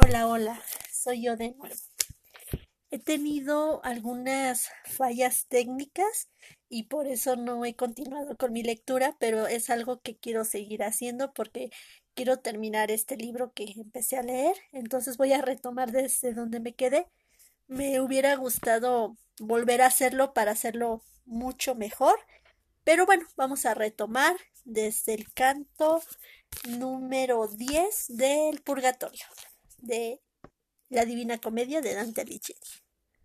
Hola, hola, soy yo de nuevo. He tenido algunas fallas técnicas y por eso no he continuado con mi lectura, pero es algo que quiero seguir haciendo porque quiero terminar este libro que empecé a leer, entonces voy a retomar desde donde me quedé. Me hubiera gustado volver a hacerlo para hacerlo mucho mejor, pero bueno, vamos a retomar desde el canto número 10 del Purgatorio de la Divina Comedia de Dante Alighieri.